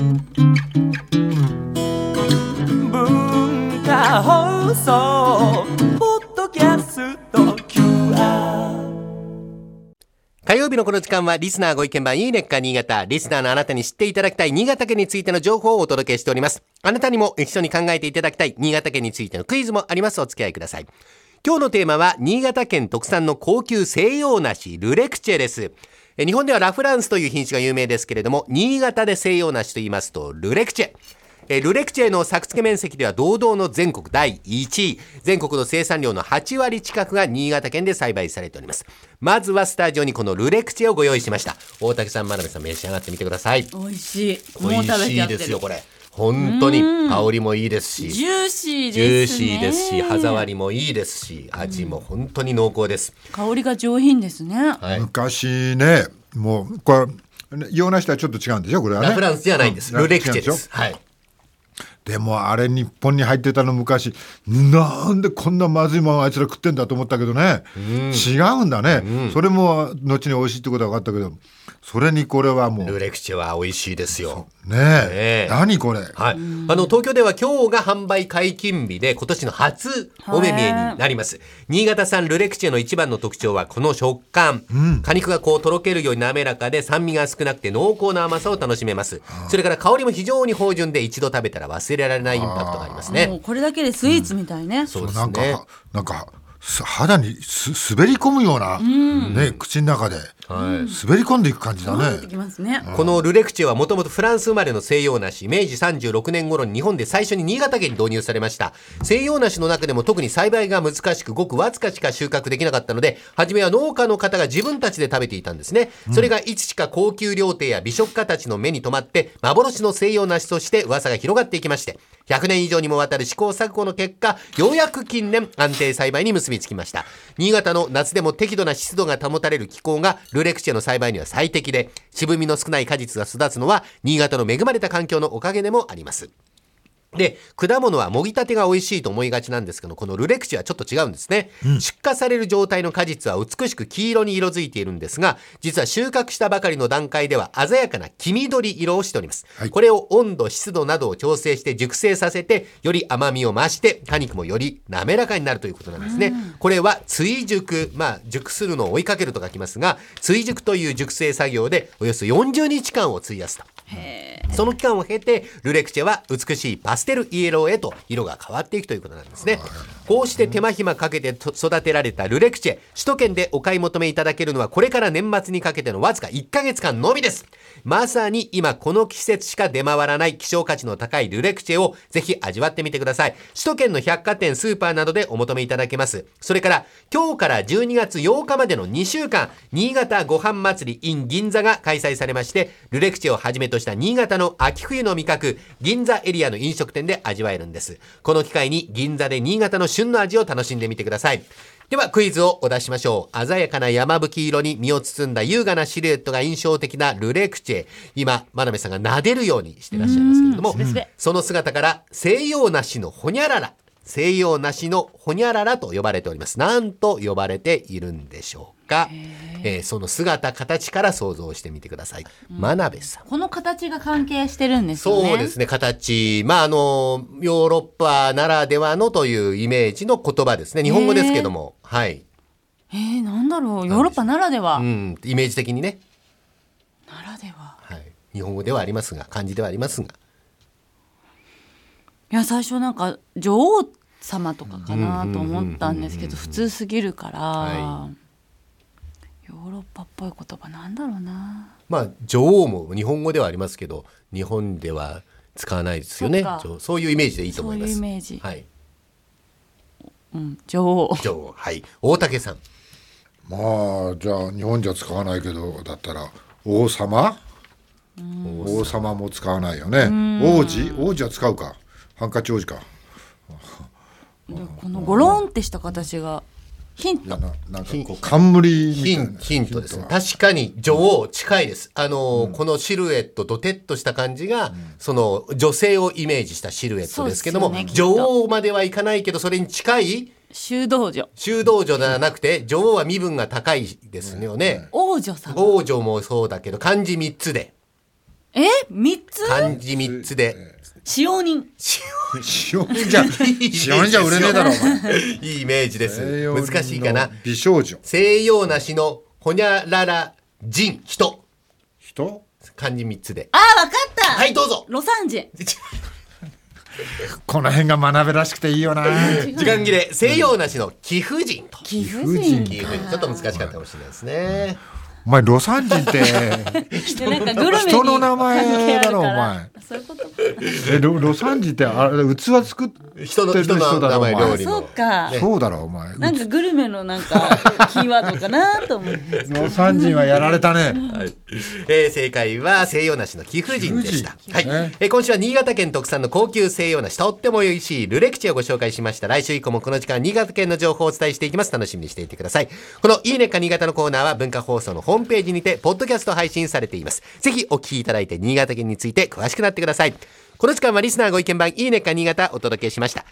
文化放送ポッドキャスト QR 火曜日のこの時間はリスナーご意見番いいねっか新潟。リスナーのあなたに知っていただきたい新潟県についての情報をお届けしております。あなたにも一緒に考えていただきたい新潟県についてのクイズもあります。お付き合いください。今日のテーマは新潟県特産の高級西洋梨ルレクチェです。え日本ではラフランスという品種が有名ですけれども、新潟で西洋梨と言いますとルレクチェ。えールレクチェの作付面積では堂々の全国第1位。全国の生産量の8割近くが新潟県で栽培されております。まずはスタジオにこのルレクチェをご用意しました。大竹さん、真鍋さん召し上がってみてください。美味しい。美味しいですよ、これ。本当に香りもいいですし。ジューシージューですね。シーですし、歯触りもいいですし、味も本当に濃厚です。香りが上品ですね。はい。昔ねもうこれ洋梨とはちょっと違うんでしょこれはねラフランスじゃないんです。うんルレクチェです。はい。でもあれ日本に入ってたの昔なんでこんなまずいもんあいつら食ってんだと思ったけどね、違うんだね、それも後に美味しいってことは分かったけどそれにこれはもう。ルねレクチェは美味しいですよ。え。ねえ。何これ。はい。あの、東京では今日が販売解禁日で、今年の初お目見えになります。新潟産ルレクチェの一番の特徴はこの食感。果肉がこうとろけるように滑らかで酸味が少なくて濃厚な甘さを楽しめます。それから香りも非常に芳醇で一度食べたら忘れられないインパクトがありますもね。うこれだけでスイーツみたいね。そうですなんかね。なんかす肌にす滑り込むような、ね口の中で、滑り込んでいく感じだね出てきますね。このルレクチェはもともとフランス生まれの西洋梨、明治36年頃に日本で最初に新潟県に導入されました。西洋梨の中でも特に栽培が難しく、ごくわずかしか収穫できなかったので、初めは農家の方が自分たちで食べていたんですね。それがいつしか高級料亭や美食家たちの目に留まって、幻の西洋梨として噂が広がっていきまして、100年以上にもわたる試行錯誤の結果、ようやく近年安定栽培に結びつきました。新潟の夏でも適度な湿度が保たれる気候がルレクチェの栽培には最適で、渋みの少ない果実が育つのは新潟の恵まれた環境のおかげでもあります。で、果物はもぎたてが美味しいと思いがちなんですけど、このルレクチはちょっと違うんですね。出荷される状態の果実は美しく黄色に色づいているんですが、実は収穫したばかりの段階では鮮やかな黄緑色をしております。はいこれを温度、湿度などを調整して熟成させて、より甘みを増して、果肉もより滑らかになるということなんですね。これは追熟、まあ、熟するのを追いかけると書きますが、追熟という熟成作業でおよそ40日間を費やすと。その期間を経て、ルレクチェは美しいパステルイエローへと色が変わっていくということなんですね。こうして手間暇かけて育てられたルレクチェ、首都圏でお買い求めいただけるのはこれから年末にかけてのわずか1ヶ月間のみです。まさに今この季節しか出回らない希少価値の高いルレクチェをぜひ味わってみてください。首都圏の百貨店、スーパーなどでお求めいただけます。それから今日から12月8日までの2週間、新潟ご飯祭り in 銀座が開催されまして、ルレクチェをはじめとした新潟の秋冬の味覚、銀座エリアの飲食店で味わえるんです。この機会に銀座で新潟の旬の味を楽しんでみてください。ではクイズをお出ししましょう。鮮やかな山吹色に身を包んだ優雅なシルエットが印象的なルレクチェ。今、真鍋さんが撫でるようにしてらっしゃいますけれどもその姿から西洋梨のほにゃらら、西洋梨のほにゃららと呼ばれております。なんと呼ばれているんでしょうか。えーその姿、形から想像してみてください。真鍋さん。この形が関係してるんですよね。そうですね、形。まあ、あの、ヨーロッパならではのというイメージの言葉ですね。日本語ですけども。はい。えー、なんだろう。ヨーロッパならでは。うん、イメージ的にね。ならでは。はい。日本語ではありますが、漢字ではありますが。いや、最初なんか女王様とかかなと思ったんですけど、普通すぎるから、はヨーロッパっぽい言葉なんだろうな。まあ、女王も日本語ではありますけど、日本では使わないですよね。そういうイメージでいいと思います。そういうイメージはい。うん、女王。女王。はい。大竹さん。まあじゃあ日本じゃ使わないけどだったら王様？王様も使わないよね王子？王子は使うかハンカチ王子かでこのゴロンってした形がヒント。ななんかこう冠みたいなヒンヒントですね。は確かに女王近いです。あのーこのシルエット、ドテッとした感じが、その女性をイメージしたシルエットですけども、ね女王まではいかないけど、それに近い修道女。修道女ではなくて、女王は身分が高いですよね。王女様。王女もそうだけど、漢字3つで。え三つ？漢字3つで。使用人。塩人じゃ 塩人じゃ売れねえだろお前いいイメージです。難しいかな。美少女。西洋なしのほにゃらら人。人。人？漢字3つで。あわかった。はいどうぞ。ロサンジ。この辺が学べらしくていいよな。時間切れ。西洋なしの貴婦人と。貴婦婦人貴婦人。ちょっと難しかったかもしれないですねお前魯山人って 人の名前だろお前。そういうことか。え魯魯山人ってあれ器作って人のる人人の名だろお前前料理のそうか。そうだろお前。なんかグルメのなんかキーワードかなと思って。魯山人はやられたね。はい。えー正解は西洋梨の貴婦人でした。はい。えー今週は新潟県特産の高級西洋梨、とっても美味しいルレクチをご紹介しました。来週以降もこの時間、新潟県の情報をお伝えしていきます。楽しみにしていてください。このいいねか新潟のコーナーは文化放送のホームページにて、ポッドキャスト配信されています。ぜひお聞きいただいて、新潟県について詳しくなってください。この時間はリスナーご意見番いいねか新潟お届けしました。